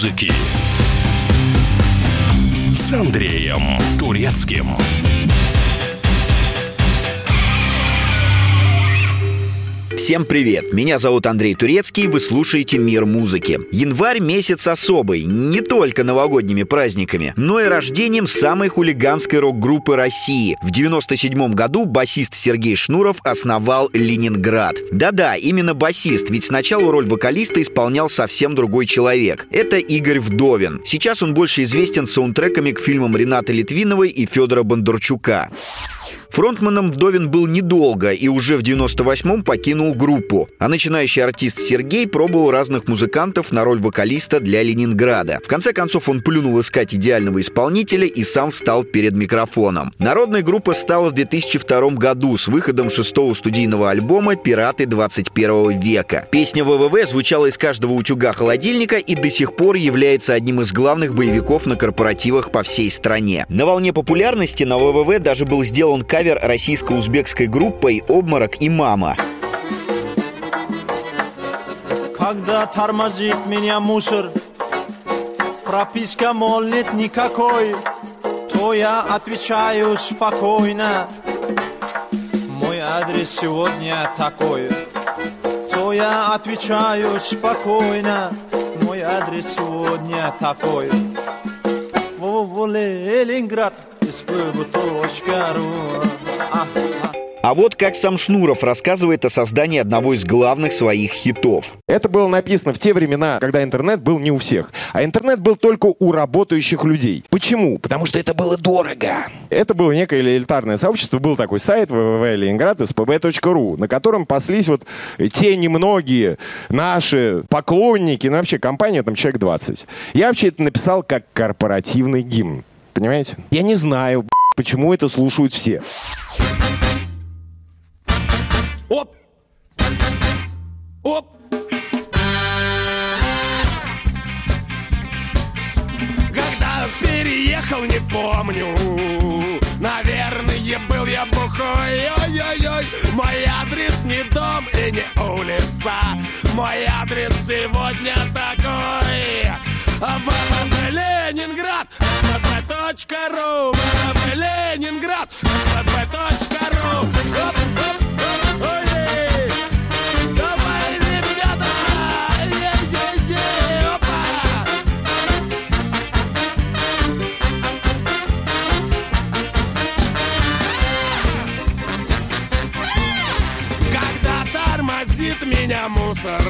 музыки с Андреем Турецким. Всем привет! Меня зовут Андрей Турецкий, вы слушаете «Мир музыки». Январь месяц особый, не только новогодними праздниками, но и рождением самой хулиганской рок-группы России. В 97 году басист Сергей Шнуров основал «Ленинград». Да-да, именно басист, ведь сначала роль вокалиста исполнял совсем другой человек. Это Игорь Вдовин. Сейчас он больше известен саундтреками к фильмам Ренаты Литвиновой и Федора Бондарчука. Фронтманом Вдовин был недолго и уже в 98-м покинул группу. А начинающий артист Сергей пробовал разных музыкантов на роль вокалиста для Ленинграда. В конце концов он плюнул искать идеального исполнителя и сам встал перед микрофоном. Народная группа стала в 2002 году с выходом шестого студийного альбома «Пираты 21 века». Песня ВВВ звучала из каждого утюга холодильника и до сих пор является одним из главных боевиков на корпоративах по всей стране. На волне популярности на ВВВ даже был сделан кавер кавер российско-узбекской группой «Обморок и мама». Когда тормозит меня мусор, прописка, мол, нет никакой, то я отвечаю спокойно. Мой адрес сегодня такой, то я отвечаю спокойно. Мой адрес сегодня такой. Во-во, Ленинград, а вот как сам Шнуров рассказывает о создании одного из главных своих хитов. Это было написано в те времена, когда интернет был не у всех. А интернет был только у работающих людей. Почему? Потому что это было дорого. Это было некое элитарное сообщество. Был такой сайт www Ленинград spb.ru, на котором паслись вот те немногие наши поклонники, ну вообще компания там человек 20. Я вообще это написал как корпоративный гимн. Понимаете? Я не знаю, почему это слушают все. Оп! Оп! Когда переехал, не помню Наверное, был я бухой Ой-ой-ой Мой адрес не дом и не улица Мой адрес сегодня такой ВВП.ру ВВП Ленинград тормозит меня мусор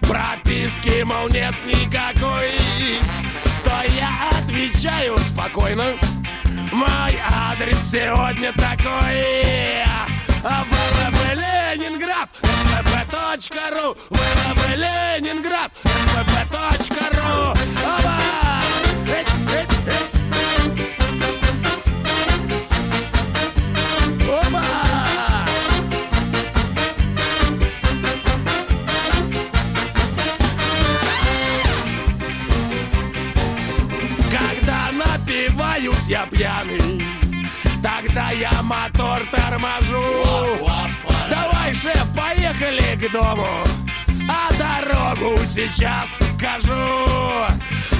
Прописки, мол, нет никакой спокойно. Мой адрес сегодня такой. ВВП Ленинград. ВВП.ру ВВП Ленинград. ВВП.ру напиваюсь я пьяный. Тогда я мотор торможу. Давай, шеф, поехали к дому. А дорогу сейчас покажу.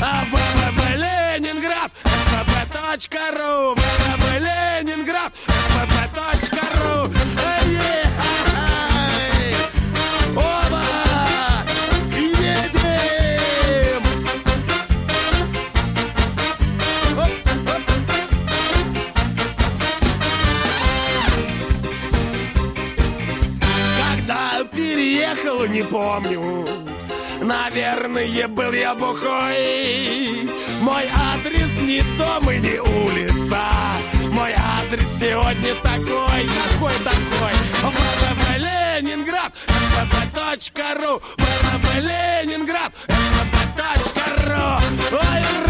А ВВП Ленинград ВВП.ру ВВП Ленинград ВВП.ру переехал, не помню. Наверное, был я бухой. Мой адрес не дом и не улица. Мой адрес сегодня такой, какой такой. ВВП Ленинград, ВВП.ру ВВП Ленинград, ВВП.ру Ой,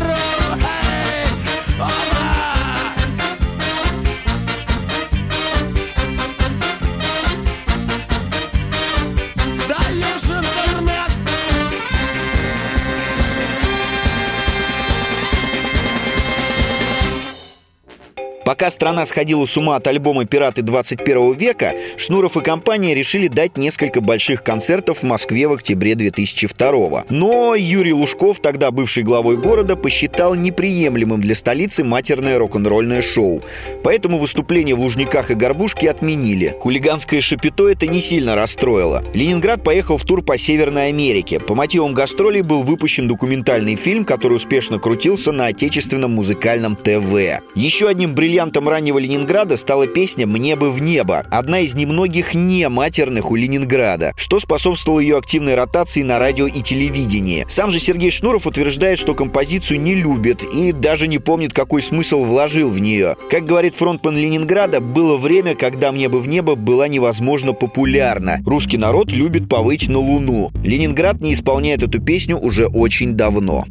Пока страна сходила с ума от альбома «Пираты 21 века», Шнуров и компания решили дать несколько больших концертов в Москве в октябре 2002 Но Юрий Лужков, тогда бывший главой города, посчитал неприемлемым для столицы матерное рок-н-ролльное шоу. Поэтому выступления в Лужниках и Горбушке отменили. Хулиганское шапито это не сильно расстроило. Ленинград поехал в тур по Северной Америке. По мотивам гастролей был выпущен документальный фильм, который успешно крутился на отечественном музыкальном ТВ. Еще одним бриллиантом раннего Ленинграда стала песня «Мне бы в небо», одна из немногих не матерных у Ленинграда, что способствовало ее активной ротации на радио и телевидении. Сам же Сергей Шнуров утверждает, что композицию не любит и даже не помнит, какой смысл вложил в нее. Как говорит фронтмен Ленинграда, было время, когда «Мне бы в небо» была невозможно популярна. Русский народ любит повыть на Луну. Ленинград не исполняет эту песню уже очень давно.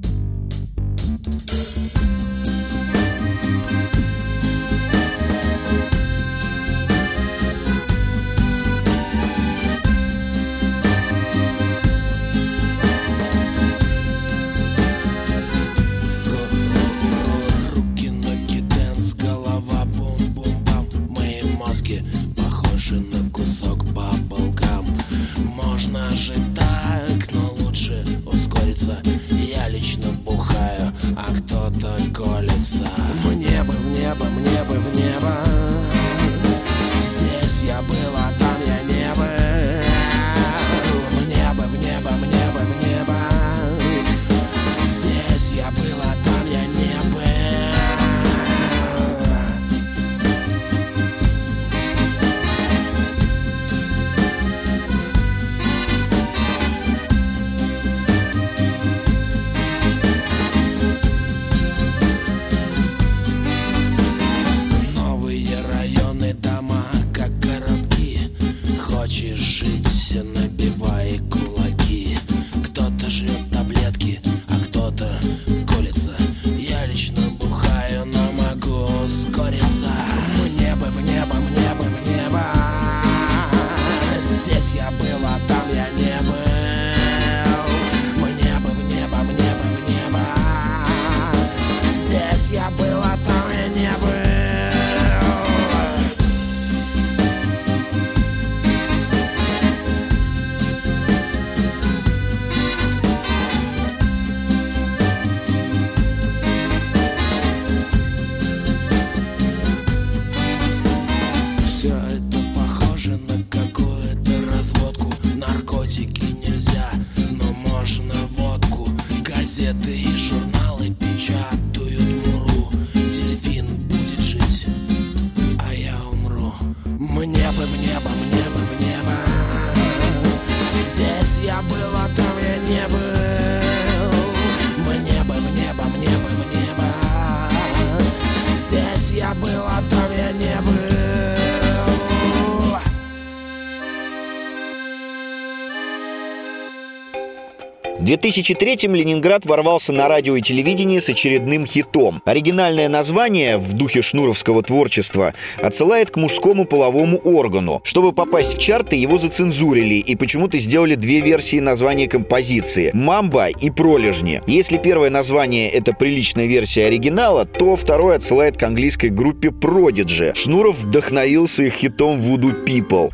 2003-м Ленинград ворвался на радио и телевидение с очередным хитом. Оригинальное название в духе шнуровского творчества отсылает к мужскому половому органу. Чтобы попасть в чарты, его зацензурили и почему-то сделали две версии названия композиции – «Мамба» и «Пролежни». Если первое название – это приличная версия оригинала, то второе отсылает к английской группе Prodigy. Шнуров вдохновился их хитом «Voodoo People».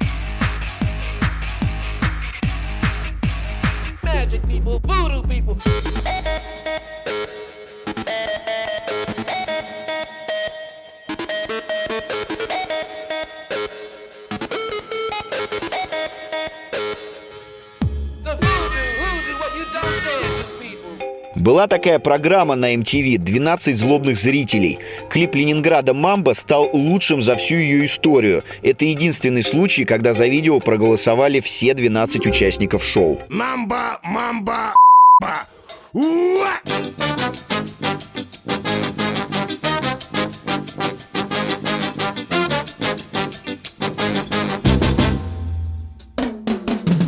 People, voodoo people. Была такая программа на MTV «12 злобных зрителей». Клип Ленинграда «Мамба» стал лучшим за всю ее историю. Это единственный случай, когда за видео проголосовали все 12 участников шоу. Мамба, мамба, ба. Уа!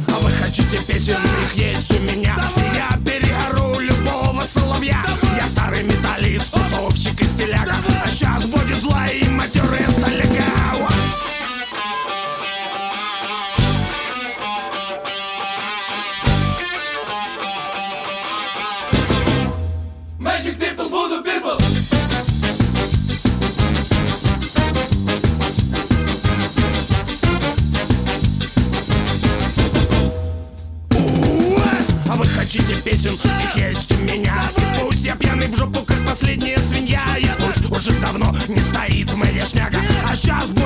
А вы хотите песен, их есть у меня сейчас будет зла и матерый соляга стоит моя шняга А сейчас будет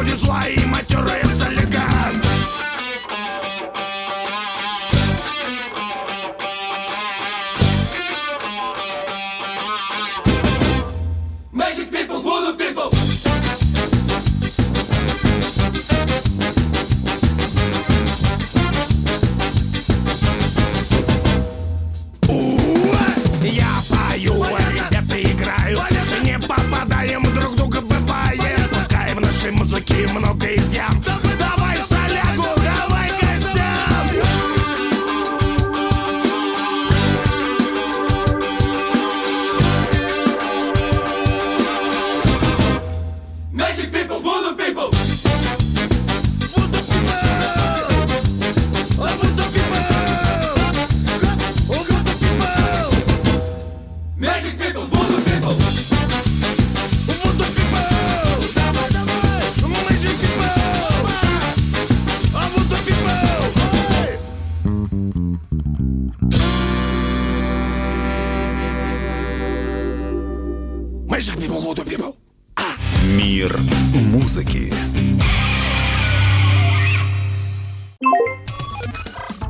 Мир музыки.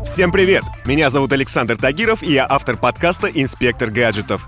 Всем привет! Меня зовут Александр Тагиров, и я автор подкаста «Инспектор гаджетов».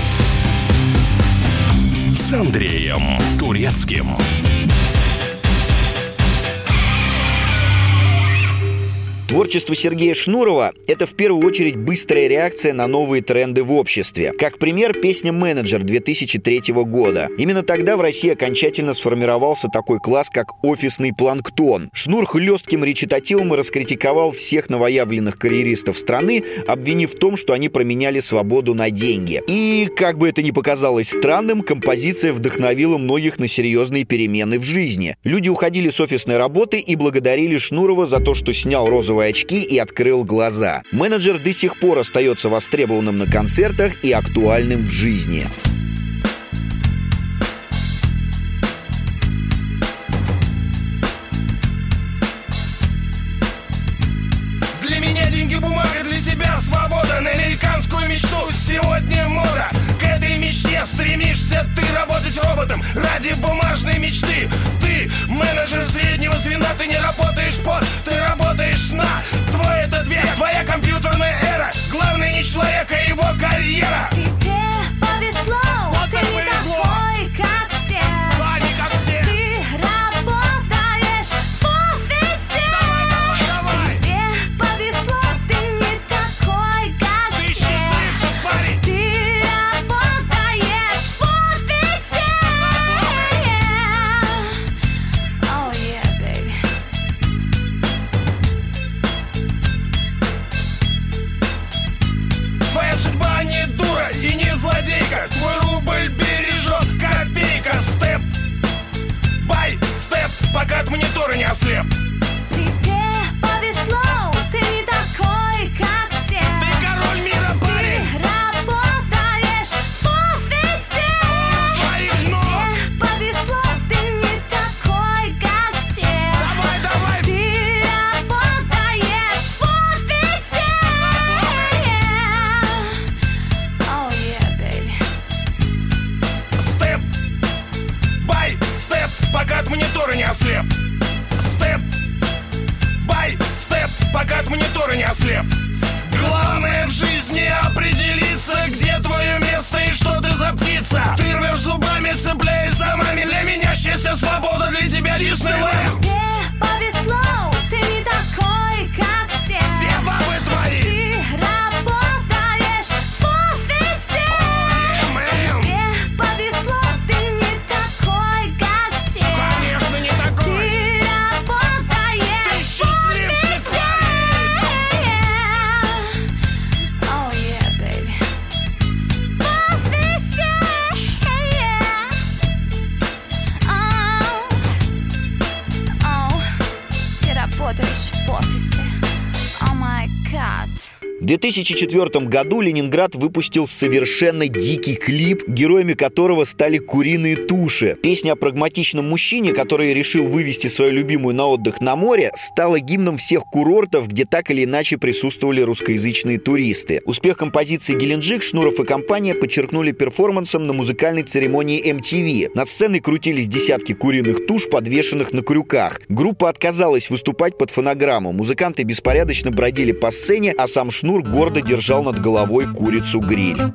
С Андреем Турецким. Творчество Сергея Шнурова – это в первую очередь быстрая реакция на новые тренды в обществе. Как пример, песня «Менеджер» 2003 года. Именно тогда в России окончательно сформировался такой класс, как офисный планктон. Шнур хлестким речитативом раскритиковал всех новоявленных карьеристов страны, обвинив в том, что они променяли свободу на деньги. И, как бы это ни показалось странным, композиция вдохновила многих на серьезные перемены в жизни. Люди уходили с офисной работы и благодарили Шнурова за то, что снял розовые очки и открыл глаза. Менеджер до сих пор остается востребованным на концертах и актуальным в жизни. Стремишься ты работать роботом Ради бумажной мечты. Ты менеджер среднего звена Ты не работаешь под, ты работаешь на. Твой этот век, твоя компьютерная эра. Главное не человек, а его карьера. Тебе пока от монитора не ослеп 2004 году Ленинград выпустил совершенно дикий клип, героями которого стали куриные туши. Песня о прагматичном мужчине, который решил вывести свою любимую на отдых на море, стала гимном всех курортов, где так или иначе присутствовали русскоязычные туристы. Успех композиции «Геленджик» Шнуров и компания подчеркнули перформансом на музыкальной церемонии MTV. Над сценой крутились десятки куриных туш, подвешенных на крюках. Группа отказалась выступать под фонограмму. Музыканты беспорядочно бродили по сцене, а сам Шнур гордо держал над головой курицу-гриль.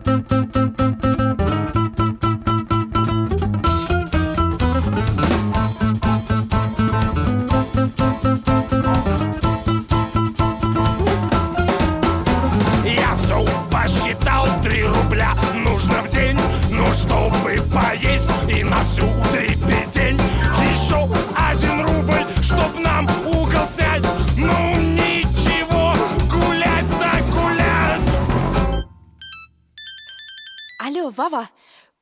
Ну, чтобы поесть и на всю дребедень Еще Алло, Вова,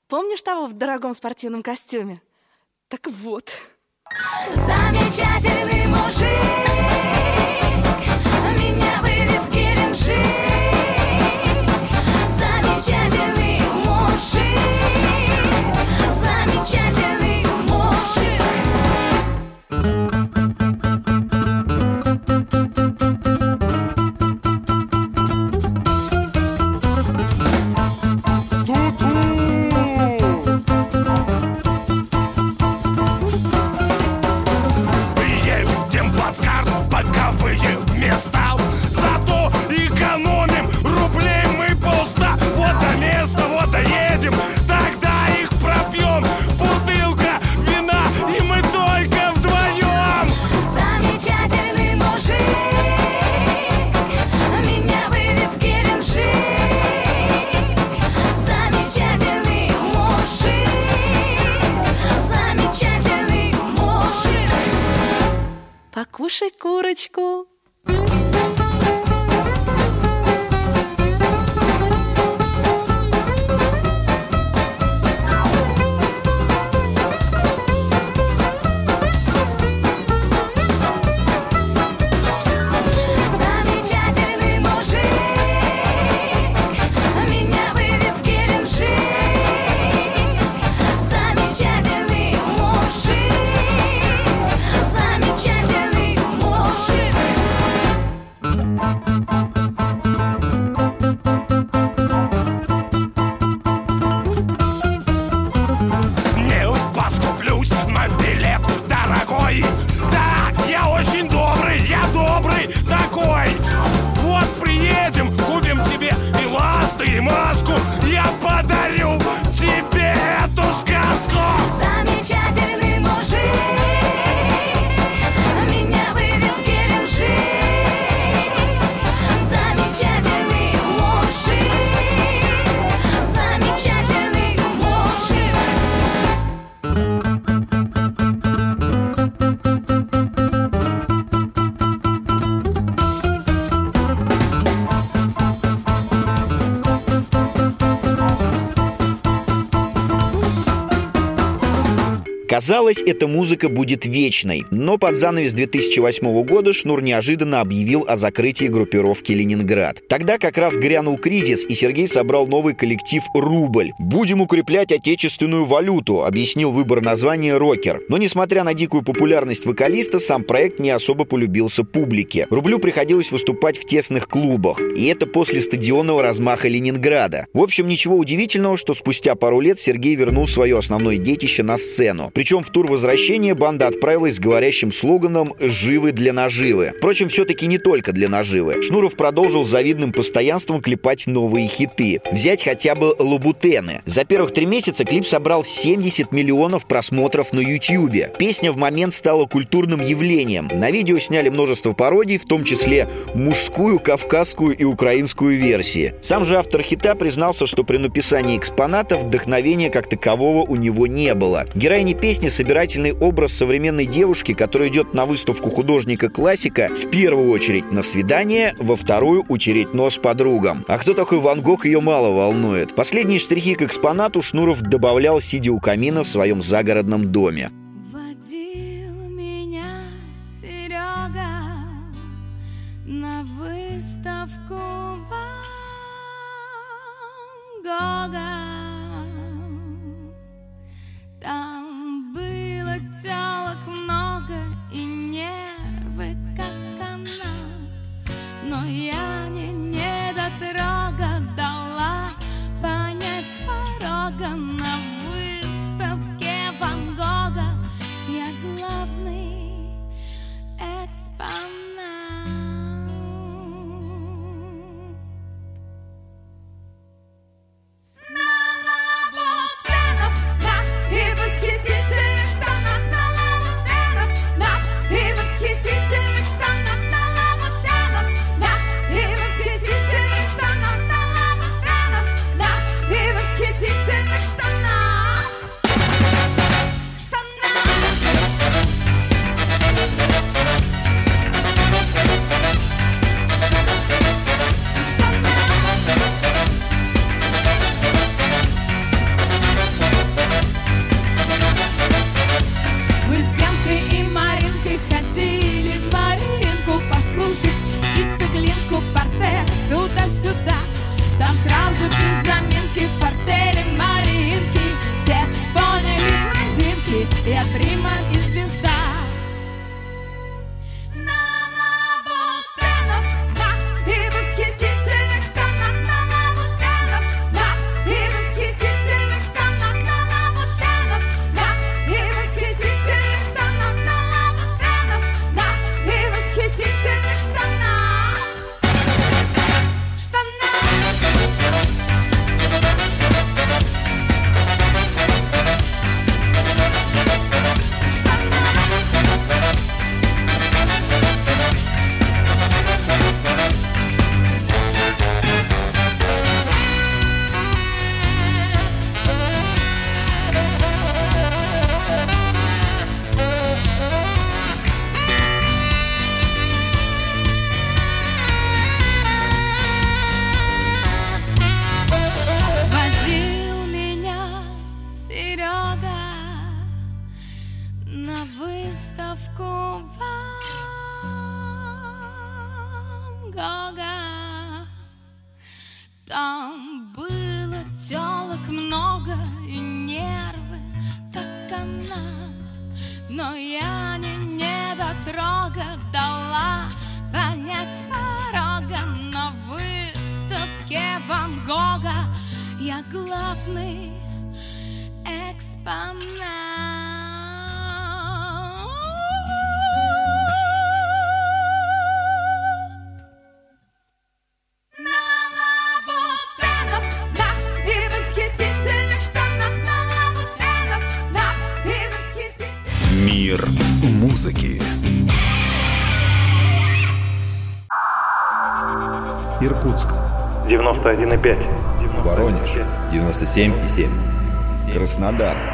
помнишь того в дорогом спортивном костюме? Так вот. Замечательный мужик Меня вывез Геленджик Замечательный мужик Замечательный мужик you. school? Казалось, эта музыка будет вечной, но под занавес 2008 года Шнур неожиданно объявил о закрытии группировки «Ленинград». Тогда как раз грянул кризис, и Сергей собрал новый коллектив «Рубль». «Будем укреплять отечественную валюту», — объяснил выбор названия «Рокер». Но, несмотря на дикую популярность вокалиста, сам проект не особо полюбился публике. «Рублю» приходилось выступать в тесных клубах, и это после стадионного размаха Ленинграда. В общем, ничего удивительного, что спустя пару лет Сергей вернул свое основное детище на сцену. Причем в тур возвращения банда отправилась с говорящим слоганом «Живы для наживы». Впрочем, все-таки не только для наживы. Шнуров продолжил завидным постоянством клепать новые хиты. Взять хотя бы «Лабутены». За первых три месяца клип собрал 70 миллионов просмотров на Ютьюбе. Песня в момент стала культурным явлением. На видео сняли множество пародий, в том числе мужскую, кавказскую и украинскую версии. Сам же автор хита признался, что при написании экспонатов вдохновения как такового у него не было. Героиня песни – собирательный образ современной девушки, которая идет на выставку художника-классика в первую очередь на свидание, во вторую – утереть нос подругам. А кто такой Ван Гог, ее мало волнует. Последние штрихи к экспонату Шнуров добавлял, сидя у камина в своем загородном доме. Выставку Ван Гога. Серега на выставку Ван Гога. Там было телок много и нервы как канат, но я не недотрога дала понять порога на выставке Ван Гога. Я главный Мир музыки. Иркутск 91,5. Воронеж 97,7. Краснодар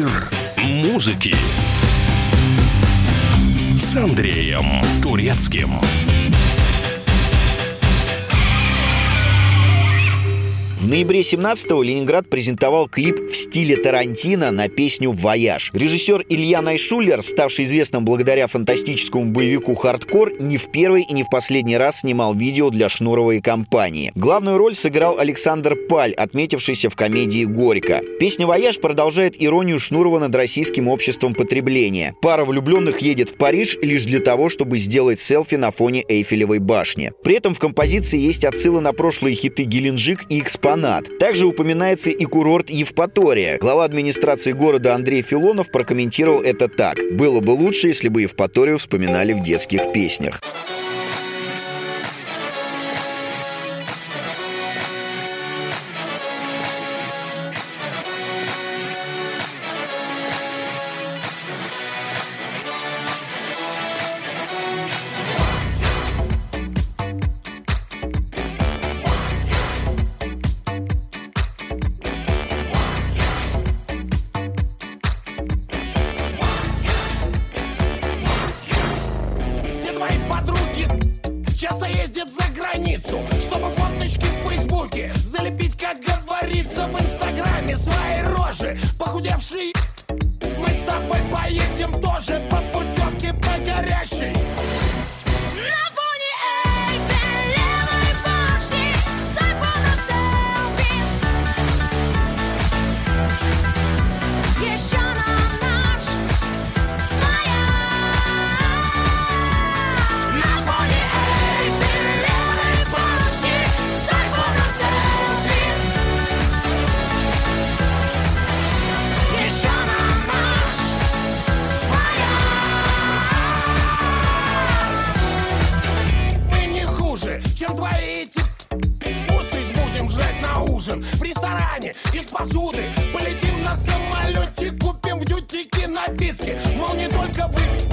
Мир музыки. С Андреем Турецким. В ноябре 17-го Ленинград презентовал клип в стиле Тарантино на песню «Вояж». Режиссер Илья Найшулер, ставший известным благодаря фантастическому боевику «Хардкор», не в первый и не в последний раз снимал видео для шнуровой компании. Главную роль сыграл Александр Паль, отметившийся в комедии «Горько». Песня «Вояж» продолжает иронию Шнурова над российским обществом потребления. Пара влюбленных едет в Париж лишь для того, чтобы сделать селфи на фоне Эйфелевой башни. При этом в композиции есть отсылы на прошлые хиты «Геленджик» и «Экспонат». Также упоминается и курорт Евпатория. Глава администрации города Андрей Филонов прокомментировал это так. «Было бы лучше, если бы Евпаторию вспоминали в детских песнях». Часто ездит за границу Чтобы фоточки в Фейсбуке Залепить, как говорится, в Инстаграме. Свои рожи, похудевшие Мы с тобой поедем тоже По путевке по горящей из посуды. Полетим на самолете Купим в дютике напитки. Мол, не только вы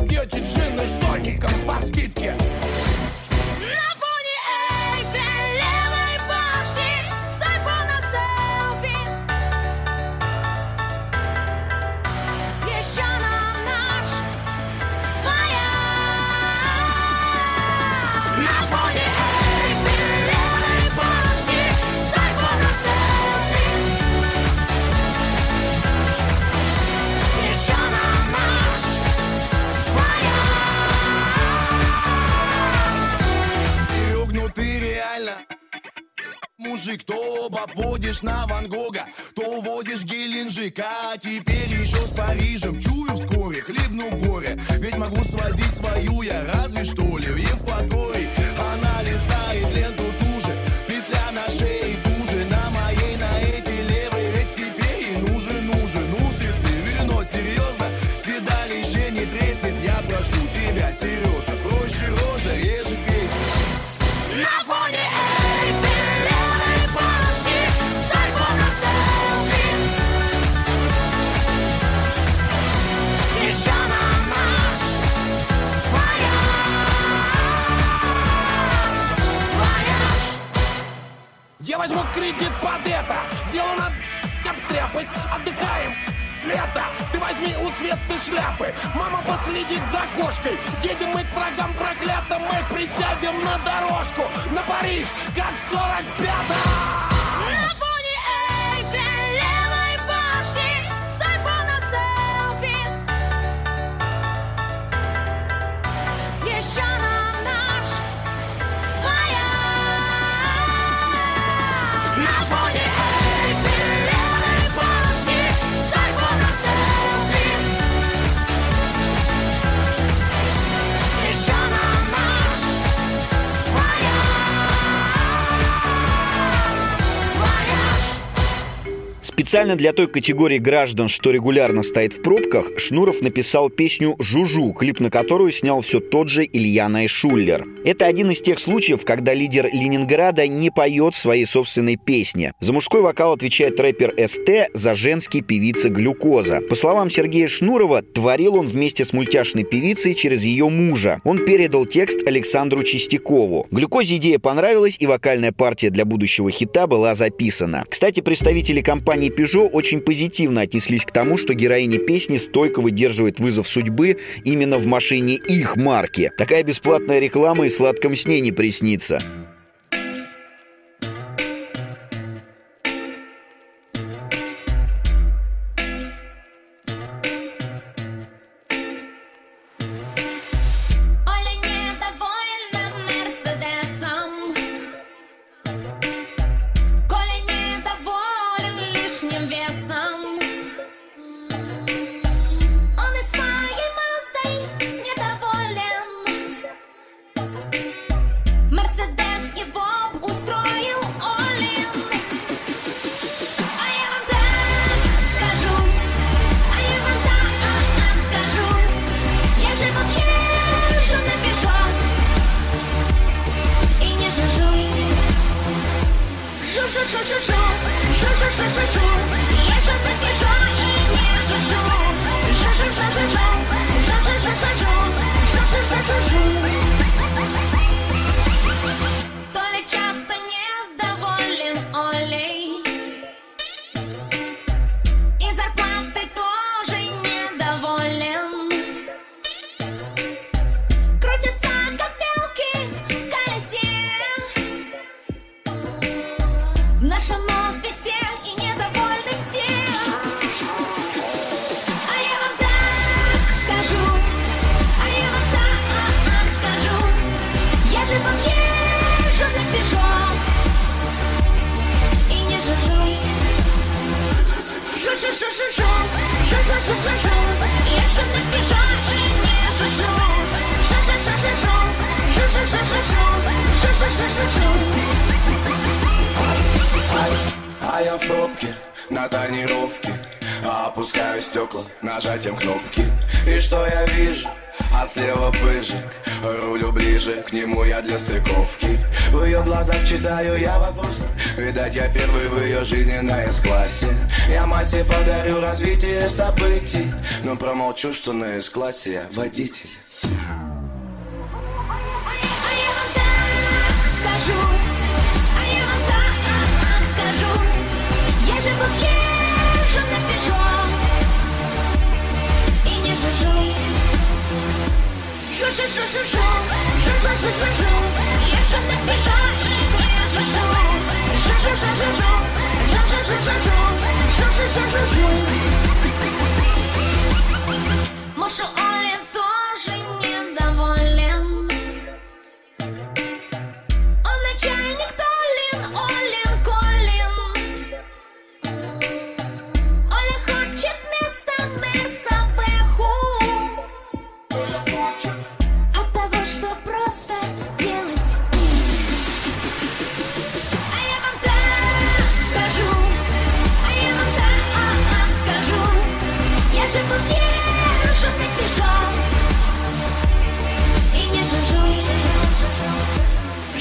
то обводишь на Ван Гога То увозишь Геленджик А теперь еще с Парижем. Чую вскоре, хлебну горе. Ведь могу свозить свою я разве что ли В Евпатории. Она листает ленту ту же Петля на шее туже На моей, на этой левой Ведь теперь ей нужен, нужен. Устрицы, вино, серьезно Седалище не треснет. Я прошу тебя, Сережа Проще рожа, реже обстряпать Отдыхаем. Лето. Ты возьми у Светы шляпы. Мама последит за кошкой. Едем мы к врагам проклятым. Мы присядем на дорожку. На Париж, как в 45-м На Специально для той категории граждан, что регулярно стоит в пробках, Шнуров написал песню «Жужу», клип на которую снял все тот же Илья Найшуллер. Это один из тех случаев, когда лидер Ленинграда не поет своей собственной песни. За мужской вокал отвечает рэпер СТ, за женский певица Глюкоза. По словам Сергея Шнурова, творил он вместе с мультяшной певицей через ее мужа. Он передал текст Александру Чистякову. Глюкозе идея понравилась, и вокальная партия для будущего хита была записана. Кстати, представители компании Peugeot очень позитивно отнеслись к тому, что героиня песни стойко выдерживает вызов судьбы именно в машине их марки. Такая бесплатная реклама и сладком сне не приснится. А я в пробке на тонировке Опускаю стекла нажатием кнопки. И что я вижу? А слева пыжик Рулю ближе, к нему я для стыковки В ее глазах читаю я вопрос Видать, я первый в ее жизни на С-классе. Я массе подарю развитие событий Но промолчу, что на С-классе я водитель Шу-шу-шу-шу-шу, шу-шу-шу-шу-шу, я же на пешо и не жужжу. Шу-шу-шу-шу-шу, шу-шу-шу-шу-шу, шу-шу-шу-шу-шу. Муж у Оли тоже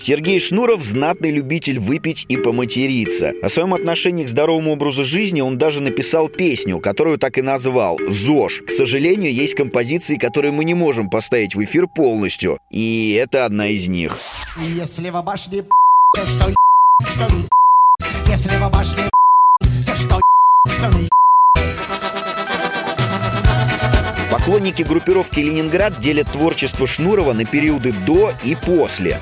Сергей Шнуров – знатный любитель выпить и поматериться. О своем отношении к здоровому образу жизни он даже написал песню, которую так и назвал «ЗОЖ». К сожалению, есть композиции, которые мы не можем поставить в эфир полностью, и это одна из них. Если в башне то что что Если в башне то что что Поклонники группировки «Ленинград» делят творчество Шнурова на периоды до и после.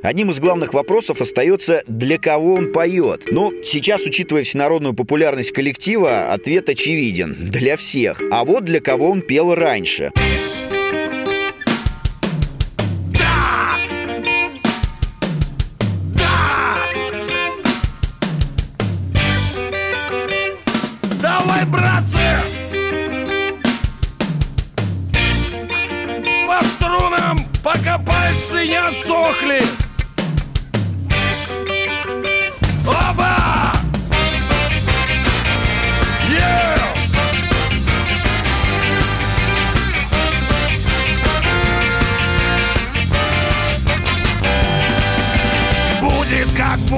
Одним из главных вопросов остается, для кого он поет. Но сейчас, учитывая всенародную популярность коллектива, ответ очевиден – для всех. А вот для кого он пел раньше. По струнам, пока пальцы не отсохли!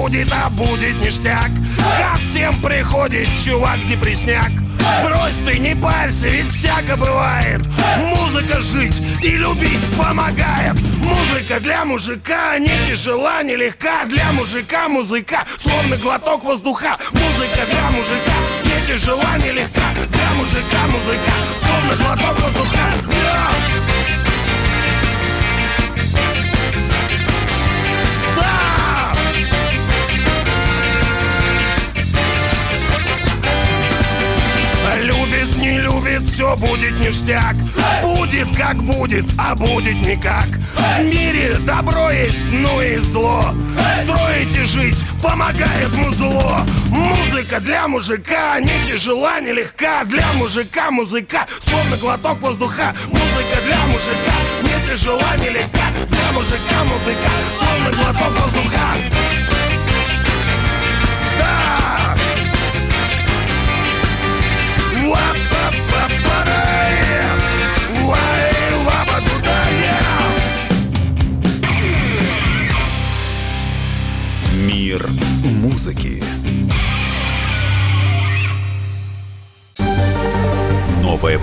Будет а будет ништяк. Ко всем приходит чувак депресняк Брось ты, не парься, ведь всяко бывает. Музыка жить и любить помогает. Музыка для мужика не тяжела, не легка. Для мужика музыка, словно глоток воздуха. Музыка для мужика не тяжела, не легка. Для мужика музыка, словно глоток воздуха. Yeah! Не любит, все будет ништяк. Будет как будет, а будет никак. В мире добро есть, ну и зло. Строить и жить помогает музло Музыка для мужика не тяжела, не легка. Для мужика музыка, словно глоток воздуха. Музыка для мужика не тяжела, не легка. Для мужика музыка, словно глоток воздуха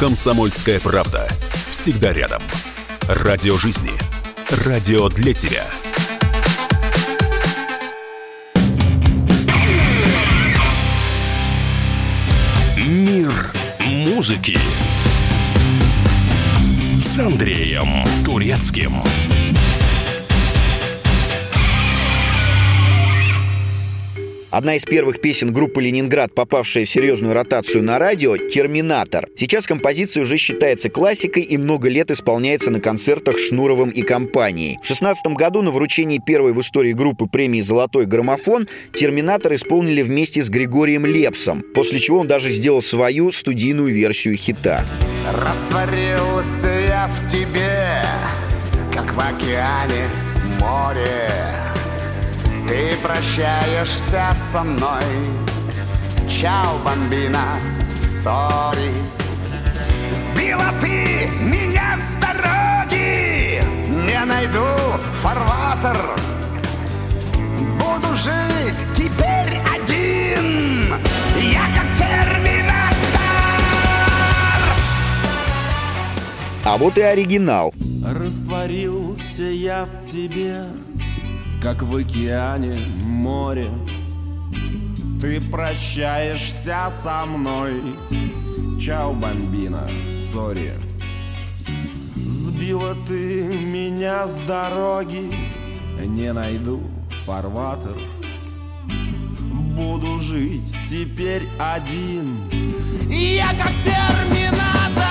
«Комсомольская правда». Всегда рядом. Радио жизни. Радио для тебя. Мир музыки с Андреем Турецким. Одна из первых песен группы «Ленинград», попавшая в серьезную ротацию на радио «Терминатор». Сейчас композиция уже считается классикой и много лет исполняется на концертах Шнуровым и компанией. В 2016 году на вручении первой в истории группы премии «Золотой граммофон» «Терминатор» исполнили вместе с Григорием Лепсом, после чего он даже сделал свою студийную версию хита. Растворился я в тебе, как в океане море. Ты прощаешься со мной. Чао, бомбина, сори. Сбила ты меня с дороги. Не найду фарватер. Буду жить теперь один. Я как терминатор. А вот и оригинал. Растворился я в тебе, как в океане море. Ты прощаешься со мной, чао, бомбина, сори. Сбила ты меня с дороги, не найду фарватер. Буду жить теперь один. Я как терминатор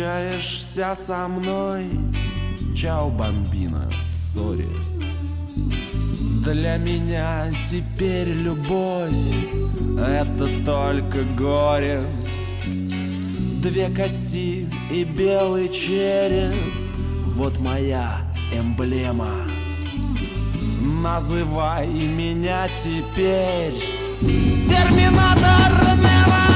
прощаешься со мной, чао, бомбина, сори. Для меня теперь любовь — это только горе. Две кости и белый череп — вот моя эмблема. Называй меня теперь Терминатор Нева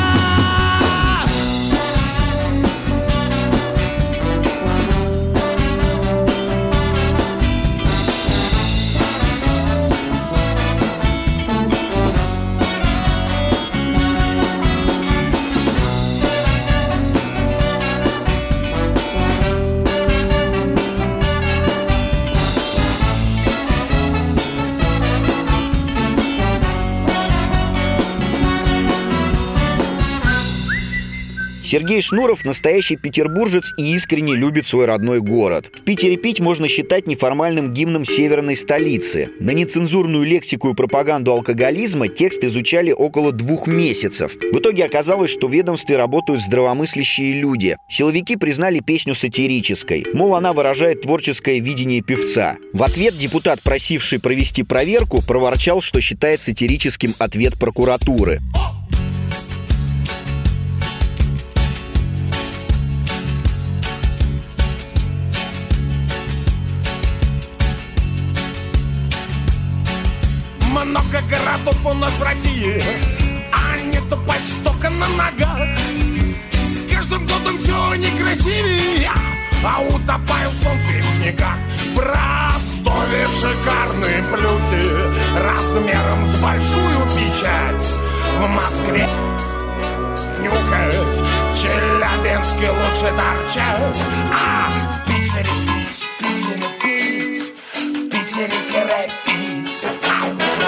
Сергей Шнуров – настоящий петербуржец и искренне любит свой родной город. В Питере пить можно считать неформальным гимном северной столицы. На нецензурную лексику и пропаганду алкоголизма текст изучали около двух месяцев. В итоге оказалось, что в ведомстве работают здравомыслящие люди. Силовики признали песню сатирической. Мол, она выражает творческое видение певца. В ответ депутат, просивший провести проверку, проворчал, что считает сатирическим ответ прокуратуры. Много городов у нас в России А не тупать столько на ногах. С каждым годом все некрасивее А утопают солнце в снегах. В шикарные плюхи Размером с большую печать. В Москве нюкать В Челябинске лучше торчать. А в Питере пить, в Питере пить В Питере тире пить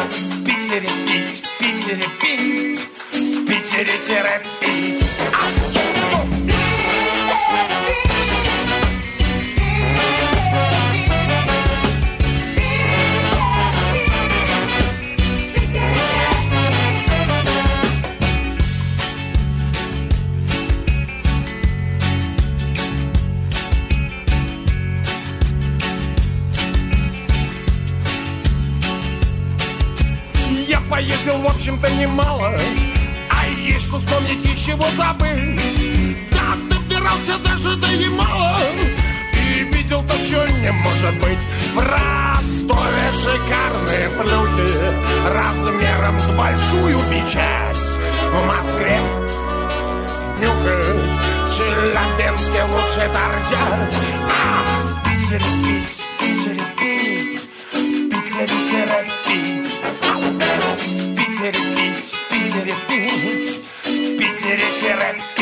В Питере пить, в Питере пить В Питере тире в общем-то, немало. А есть что вспомнить и чего забыть. Да, добирался даже до Ямала И видел то, что не может быть. Простое шикарные плюхи Размером с большую печать. В Москве нюхать В Челябинске лучше торчать. А в Питере пить, в Питере пить В Питере терапить Питере В Питере терапить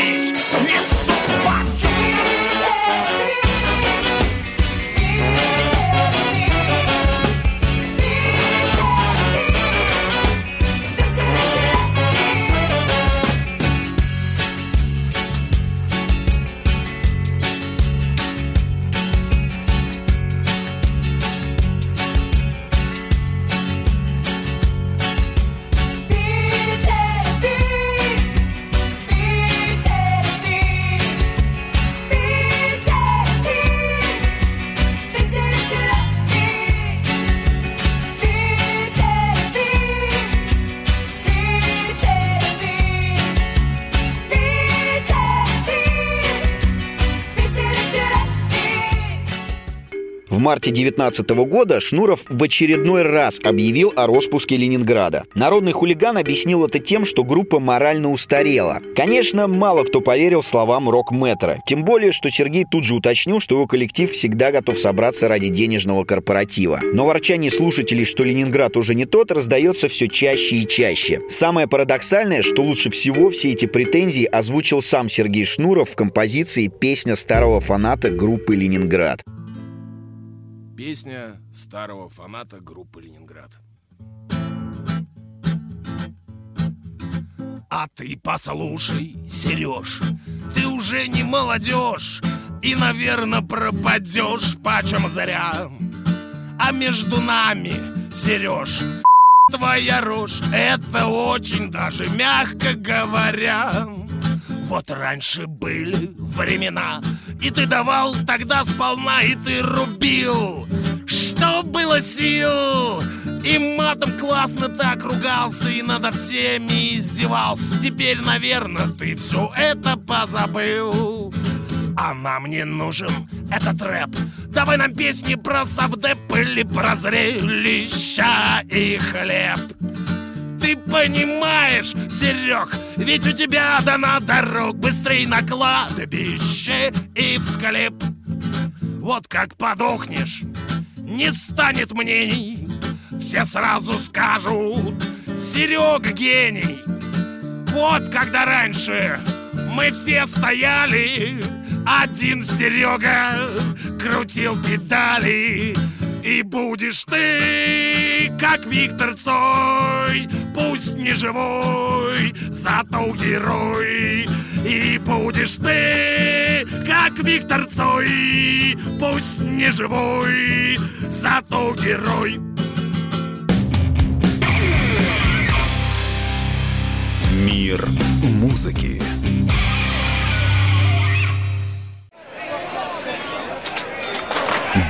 марте 19 года Шнуров в очередной раз объявил о распуске Ленинграда. Народный хулиган объяснил это тем, что группа морально устарела. Конечно, мало кто поверил словам рок-метра. Тем более, что Сергей тут же уточнил, что его коллектив всегда готов собраться ради денежного корпоратива. Но ворчание слушателей, что Ленинград уже не тот, раздается все чаще и чаще. Самое парадоксальное, что лучше всего все эти претензии озвучил сам Сергей Шнуров в композиции «Песня старого фаната группы «Ленинград». Песня старого фаната группы «Ленинград». А ты послушай, Сереж, ты уже не молодежь И, наверное, пропадешь почем зря А между нами, Сереж, твоя рожь Это очень даже мягко говоря вот раньше были времена И ты давал тогда сполна И ты рубил. Что было сил? И матом классно так ругался И над всеми издевался. Теперь, наверное, ты все это позабыл. А нам не нужен этот рэп. Давай нам песни про совдеп или про зрелища и хлеб ты понимаешь, Серег, ведь у тебя дана дорог быстрей на кладбище и в склеп. Вот как подохнешь, не станет мнений, все сразу скажут, Серега гений. Вот когда раньше мы все стояли, один Серега крутил педали, и будешь ты, как Виктор Цой, пусть не живой, зато герой. И будешь ты, как Виктор Цой, пусть не живой, зато герой. Мир музыки.